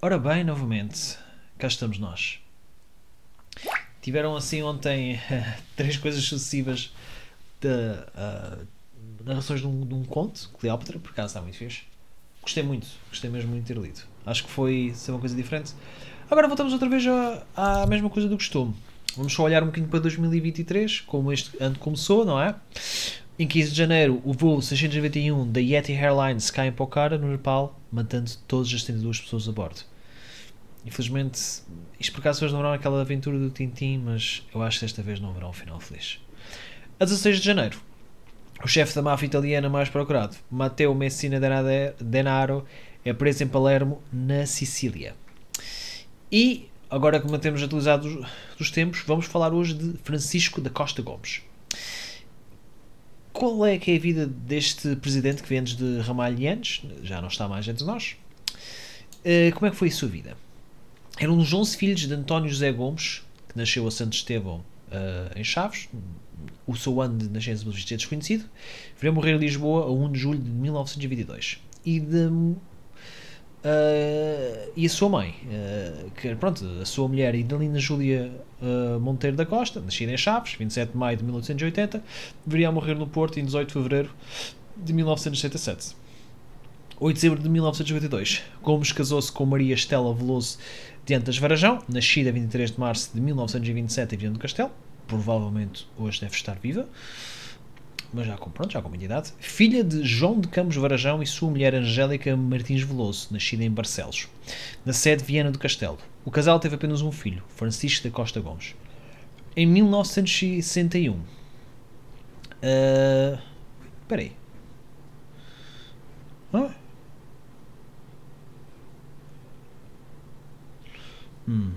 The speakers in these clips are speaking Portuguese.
Ora bem, novamente, cá estamos nós. Tiveram assim ontem três coisas sucessivas de uh, narrações de um, de um conto, Cleópatra, por acaso está muito fixe. Gostei muito, gostei mesmo muito de ter lido. Acho que foi ser uma coisa diferente. Agora voltamos outra vez à, à mesma coisa do costume. Vamos só olhar um bocadinho para 2023, como este ano começou, não é? Em 15 de janeiro, o voo 691 da Yeti Airlines cai em Pokhara, no Nepal, matando todas as 32 pessoas a bordo. Infelizmente, isto por acaso hoje não haverá aquela aventura do Tintin, mas eu acho que desta vez não haverá um final feliz. A 16 de janeiro, o chefe da máfia italiana mais procurado, Matteo Messina Denaro, é preso em Palermo, na Sicília. E, agora que mantemos atualizados dos tempos, vamos falar hoje de Francisco da Costa Gomes qual é que é a vida deste presidente que vem antes de Ramalhianes? Já não está mais entre nós. Uh, como é que foi a sua vida? Era um dos 11 filhos de António José Gomes, que nasceu a Santo Estevão uh, em Chaves. O seu ano de nascença é desconhecido. Veio morrer em Lisboa a 1 de julho de 1922. E de Uh, e a sua mãe, uh, que pronto, a sua mulher, Idalina Júlia uh, Monteiro da Costa, nascida em Chaves, 27 de maio de 1880, viria a morrer no Porto em 18 de fevereiro de 1967. 8 de dezembro de 1992, Gomes casou-se com Maria Estela Veloso de Antas Varajão, nascida 23 de março de 1927 em Viana do Castelo, provavelmente hoje deve estar viva mas já com, pronto, já com idade, filha de João de Campos Varajão e sua mulher Angélica Martins Veloso, nascida em Barcelos, na sede de Viana do Castelo. O casal teve apenas um filho, Francisco da Costa Gomes. Em 1961. Uh, espera aí. Ah? Hum.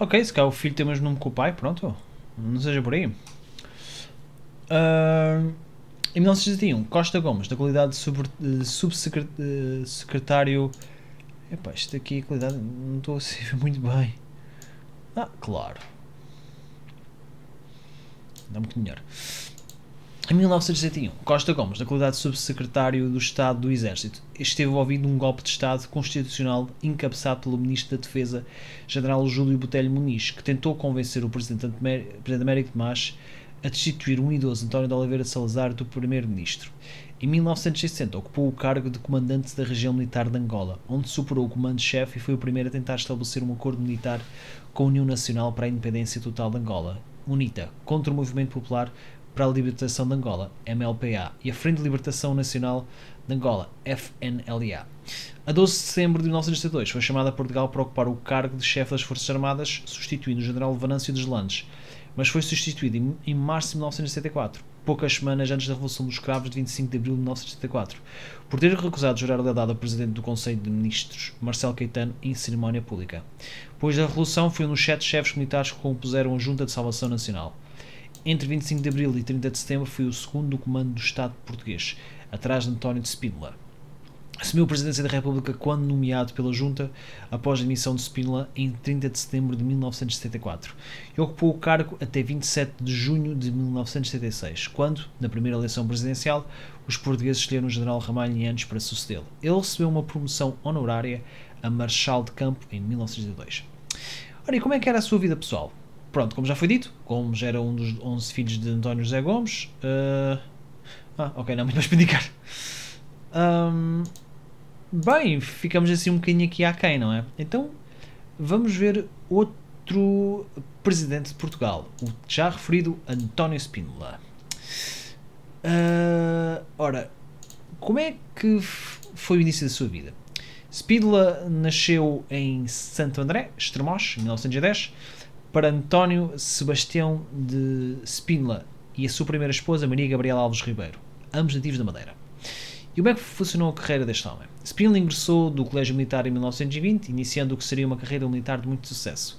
Ok, se cá o filho tem o mesmo nome que o pai, pronto. Não seja por aí. Uh, em 1961, Costa Gomes, na qualidade de subsecretário. Epá, isto aqui, qualidade. Não estou a ser muito bem. Ah, claro. Dá um bocadinho melhor. Em 1961, Costa Gomes, na qualidade de subsecretário do Estado do Exército, esteve envolvido num golpe de Estado constitucional encabeçado pelo Ministro da Defesa, General Júlio Botelho Muniz, que tentou convencer o Presidente, Américo de Mas a destituir um idoso António de Oliveira Salazar do Primeiro-Ministro. Em 1960, ocupou o cargo de comandante da região militar de Angola, onde superou o comando-chefe e foi o primeiro a tentar estabelecer um acordo militar com a União Nacional para a Independência Total de Angola, UNITA, contra o movimento popular para a Libertação de Angola, MLPA, e a Frente de Libertação Nacional de Angola, FNLA. A 12 de setembro de 1972 foi chamada a Portugal para ocupar o cargo de chefe das Forças Armadas, substituindo o general Venâncio dos Landes, mas foi substituído em, março de 1974, poucas semanas antes da Revolução dos Escravos de 25 de abril de 1974, por ter recusado jurar lealdade ao presidente do Conselho de Ministros, Marcelo Caetano, em cerimónia pública. Depois da Revolução, foi um dos sete chefes militares que compuseram a Junta de Salvação Nacional. Entre 25 de abril e 30 de setembro foi o segundo do comando do Estado português, atrás de António de Spínola. Assumiu a presidência da República quando nomeado pela Junta após a demissão de Spínola em 30 de setembro de 1974 e ocupou o cargo até 27 de junho de 1976, quando, na primeira eleição presidencial, os portugueses escolheram o general Ramalho para sucedê-lo. Ele recebeu uma promoção honorária a Marechal de Campo em 1902. Ora, e como é que era a sua vida pessoal? Pronto, como já foi dito, Gomes era um dos 11 filhos de António José Gomes. Uh, ah, ok, não, muito mais para indicar. Um, bem, ficamos assim um bocadinho aqui aquém, não é? Então, vamos ver outro presidente de Portugal, o já referido António Spínola. Uh, ora, como é que foi o início da sua vida? Spínola nasceu em Santo André, Estremoz, em 1910 para António Sebastião de Spínola e a sua primeira esposa, Maria Gabriela Alves Ribeiro, ambos nativos da Madeira. E como é que funcionou a carreira deste homem? Spínola ingressou do Colégio Militar em 1920, iniciando o que seria uma carreira militar de muito sucesso.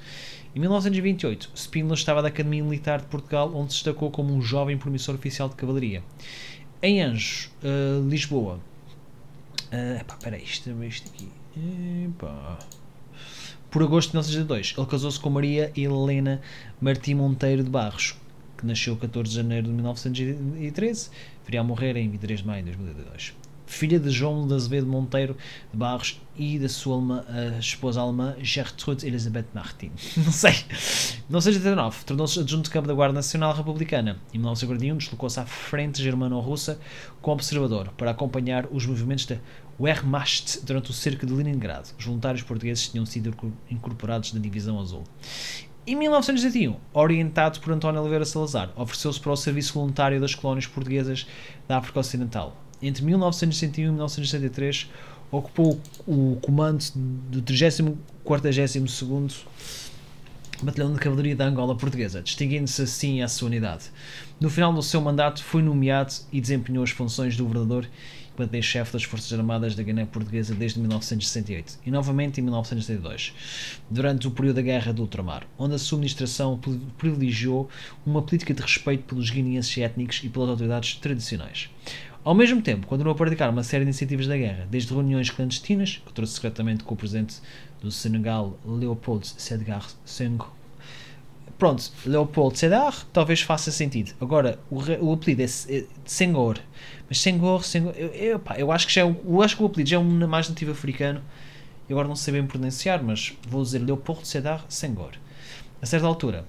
Em 1928, Spínola estava da Academia Militar de Portugal, onde se destacou como um jovem promissor oficial de cavalaria. Em Anjos, uh, Lisboa. Uh, epá, peraí, isto, isto aqui. Epá. Por agosto de 1902, ele casou-se com Maria Helena Martim Monteiro de Barros, que nasceu 14 de janeiro de 1913, viria a morrer em 23 de maio de 2002. Filha de João de Azevedo Monteiro de Barros e da sua alma, esposa alemã Gertrude Elizabeth Martin. Não sei. Em 1989, tornou-se adjunto de campo da Guarda Nacional Republicana. Em 1941, deslocou-se à frente germano-russa como observador para acompanhar os movimentos da Wehrmacht durante o cerco de Leningrado. Os voluntários portugueses tinham sido incorporados na Divisão Azul. Em 1981, orientado por António Oliveira Salazar, ofereceu-se para o serviço voluntário das colónias portuguesas da África Ocidental. Entre 1961 e 1963, ocupou o comando do 30-42 Batalhão de Cavalaria da Angola Portuguesa, distinguindo-se assim a sua unidade. No final do seu mandato, foi nomeado e desempenhou as funções do governador e comandante-chefe das Forças Armadas da Guiné Portuguesa desde 1968 e novamente em 1972, durante o período da Guerra do Ultramar, onde a sua administração privilegiou uma política de respeito pelos guineenses étnicos e pelas autoridades tradicionais. Ao mesmo tempo, continuou a praticar uma série de iniciativas da guerra, desde reuniões clandestinas, que trouxe secretamente com o presidente do Senegal, Leopold Sedar Senghor. Pronto, Leopold Sedar talvez faça sentido. Agora, o, o apelido é, é Senghor. Mas Senghor, Senghor eu, eu, pá, eu, acho que já é, eu acho que o apelido já é um mais nativo africano. Eu agora não sei bem pronunciar, mas vou dizer Leopold Sedar Senghor. A certa altura,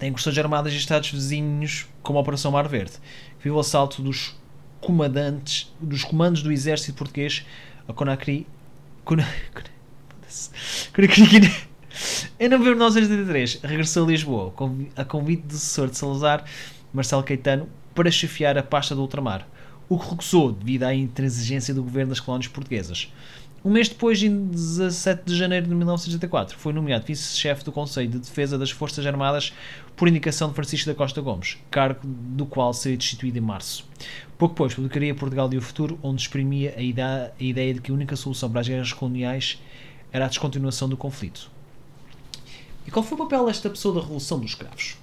tem questões armadas de estados vizinhos, como a Operação Mar Verde, que viu o assalto dos comandantes, dos comandos do exército português a Conakry. Conakry. Em novembro de 1983, regressou a Lisboa a convite do sucessor de Salazar, Marcelo Caetano, para chefiar a pasta do ultramar, o que recusou devido à intransigência do governo das colónias portuguesas. Um mês depois, em 17 de janeiro de 1984, foi nomeado vice-chefe do Conselho de Defesa das Forças Armadas por indicação de Francisco da Costa Gomes, cargo do qual seria destituído em março. Pouco depois, publicaria Portugal e o Futuro, onde exprimia a ideia, a ideia de que a única solução para as guerras coloniais era a descontinuação do conflito. E qual foi o papel desta pessoa da Revolução dos Escravos?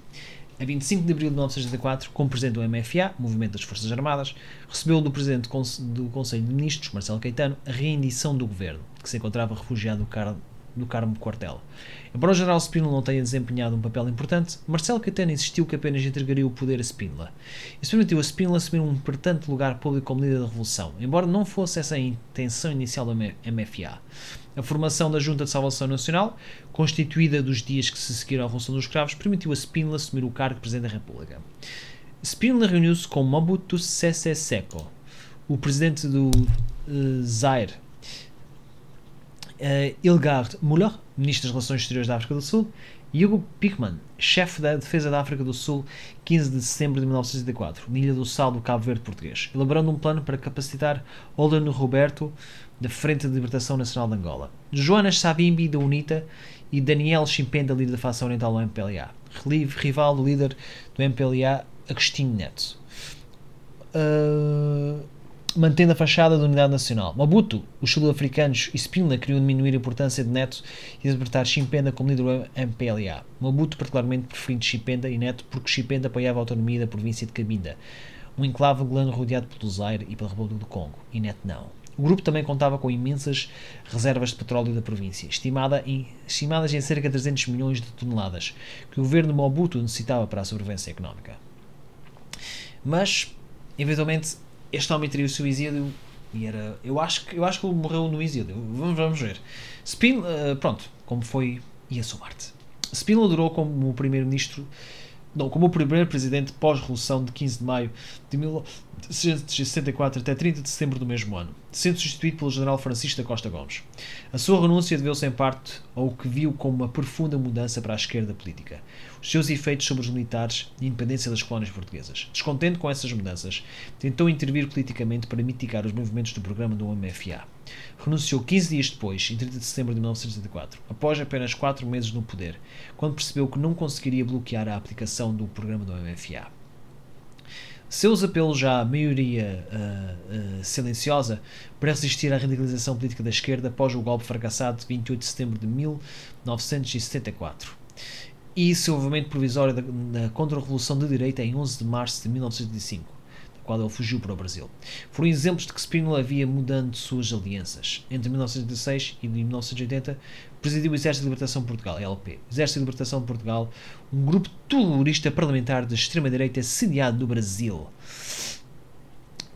A 25 de abril de 1964, como presidente do MFA, Movimento das Forças Armadas, recebeu do presidente do Conselho de Ministros, Marcelo Caetano, a rendição do governo, que se encontrava refugiado No Carmo Quartel. Embora o general Spínola não tenha desempenhado um papel importante, Marcelo Caetano insistiu que apenas entregaria o poder a Spínola. Isso permitiu a Spínola assumir um importante lugar público como líder da revolução, embora não fosse essa a intenção inicial do MFA. A formação da Junta de Salvação Nacional, constituída dos dias que se seguiram à Revolução dos Escravos, permitiu a Spínola assumir o cargo de Presidente da República. Spínola reuniu-se com Mobutu Sese Seko, o presidente do uh, Zaire, uh, Ilgard Müller, ministro das Relações Exteriores da África do Sul, e Hugo Pickman, chefe da defesa da África do Sul, 15 de setembro de 1964, na Ilha do Sal do Cabo Verde português, elaborando um plano para capacitar Olano Roberto da Frente de Libertação Nacional de Angola, Joanas Savimbi da UNITA e Daniel Chimpenda, líder da facção oriental do MPLA, rival do líder do MPLA, Agostinho Neto. Uh, mantendo a fachada da unidade nacional. Mobutu, os sul-africanos e Spínola queriam diminuir a importância de Neto e libertar Chimpenda como líder do MPLA. Mobutu particularmente preferindo Chimpenda e Neto porque Chimpenda apoiava a autonomia da província de Cabinda, um enclave angolano rodeado pelo Zaire e pela República do Congo, e Neto não. O grupo também contava com imensas reservas de petróleo da província, estimada em, estimadas em cerca de 300 milhões de toneladas, que o governo Mobutu necessitava para a sobrevivência económica. Mas, eventualmente, este homem teria o seu exílio e era. Eu acho que, eu acho que ele morreu no exílio. Vamos, vamos ver. Spin, uh, pronto, como foi e a sua morte. Spínola durou como primeiro-ministro não, como o primeiro presidente pós-revolução de 15 de maio de 1964 até 30 de setembro do mesmo ano, sendo substituído pelo general Francisco da Costa Gomes. A sua renúncia deveu-se em parte ao que viu como uma profunda mudança para a esquerda política, os seus efeitos sobre os militares e a independência das colónias portuguesas. Descontente com essas mudanças, tentou intervir politicamente para mitigar os movimentos do programa do MFA. Renunciou 15 dias depois, em 30 de setembro de 1974, após apenas 4 meses no poder, quando percebeu que não conseguiria bloquear a aplicação do programa do MFA. Seus apelos à maioria uh, uh, silenciosa para resistir à radicalização política da esquerda após o golpe fracassado de 28 de setembro de 1974 e seu movimento provisório da, da contra-revolução de direita em 11 de março de 1905 qual ele fugiu para o Brasil. Foram exemplos de que Spínola havia mudando suas alianças. Entre 1916 e 1980, presidiu o Exército de Libertação de Portugal, LP. Exército de Libertação de Portugal, um grupo terrorista parlamentar de extrema-direita sediado no Brasil.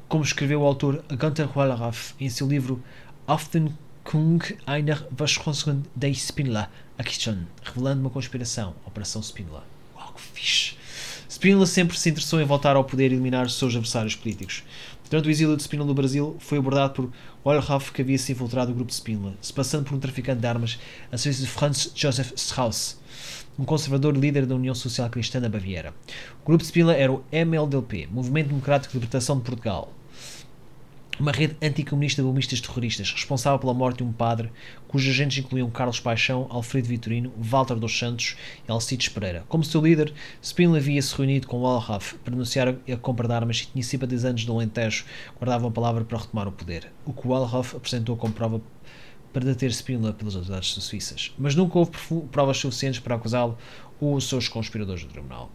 como escreveu o autor Gunther Wallraff em seu livro Auf den Kung einer Verschwörung der Spindler Action, revelando uma conspiração, Operação Spindler. Uau, que fixe! Spindler sempre se interessou em voltar ao poder e eliminar os seus adversários políticos. Durante o exílio de Spindler no Brasil, foi abordado por Wallraff que havia se infiltrado no grupo de se passando por um traficante de armas a serviço de Franz Josef Strauss, um conservador líder da União Social Cristã da Baviera. O grupo de era o MLDP, Movimento Democrático de Libertação de Portugal, uma rede anticomunista de bombistas terroristas, responsável pela morte de um padre, cujos agentes incluíam Carlos Paixão, Alfredo Vitorino, Walter dos Santos e Alcides Pereira. Como seu líder, Spindler havia-se reunido com Wallraff para anunciar a compra de armas e tinha simpatizantes do Alentejo guardavam a palavra para retomar o poder, o que Wallraff apresentou como prova para deter Spindler pelas autoridades suíças. Mas nunca houve provas suficientes para acusá-lo ou os seus conspiradores do tribunal.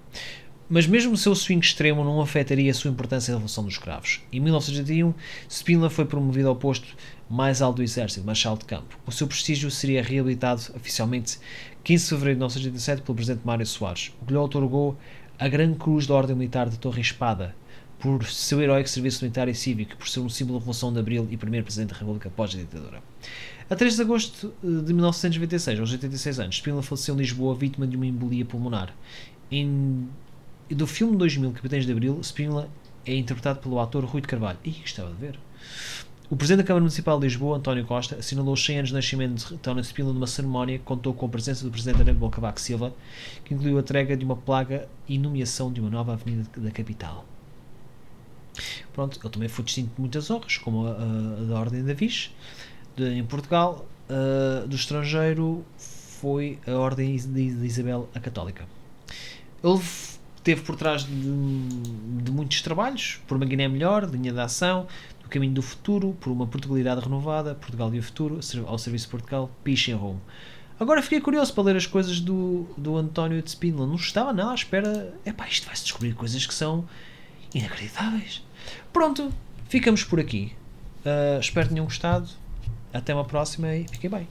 Mas mesmo o seu swing extremo não afetaria a sua importância na Revolução dos Escravos. Em 1981, Spindler foi promovido ao posto mais alto do exército, Marshal de Campo. O seu prestígio seria reabilitado oficialmente 15 de fevereiro de 1987 pelo presidente Mário Soares, o que lhe otorgou a Grande Cruz da Ordem Militar de Torre Espada, por seu heróico serviço militar e cívico, por ser um símbolo da Revolução de Abril e primeiro presidente da República após a ditadura. A 3 de agosto de 1996, aos 86 anos, Spindler faleceu em Lisboa vítima de uma embolia pulmonar. Em e do filme 2000, Capitães de Abril, Spínola é interpretado pelo ator Rui de Carvalho. Ih, gostava de ver. O Presidente da Câmara Municipal de Lisboa, António Costa, assinalou os 100 anos de nascimento de António Spínola numa cerimónia que contou com a presença do Presidente Aníbal Cavaco Silva, que incluiu a entrega de uma plaga e nomeação de uma nova avenida da capital. Pronto, ele também foi distinto de muitas honras, como a, a, a da Ordem da Viz, de, em Portugal. Do estrangeiro foi a Ordem de, de Isabel a Católica. Ele teve por trás de, de, muitos trabalhos, por uma Guiné melhor, linha de ação, do caminho do futuro, por uma Portugalidade renovada, Portugal e o futuro, ao serviço de Portugal, Piche em Rome. Agora fiquei curioso para ler as coisas do, do António de Spindler. Não estava nada à espera. Epá, isto vai-se descobrir coisas que são inacreditáveis. Pronto, ficamos por aqui. Uh, espero que tenham gostado. Até uma próxima e fiquem bem.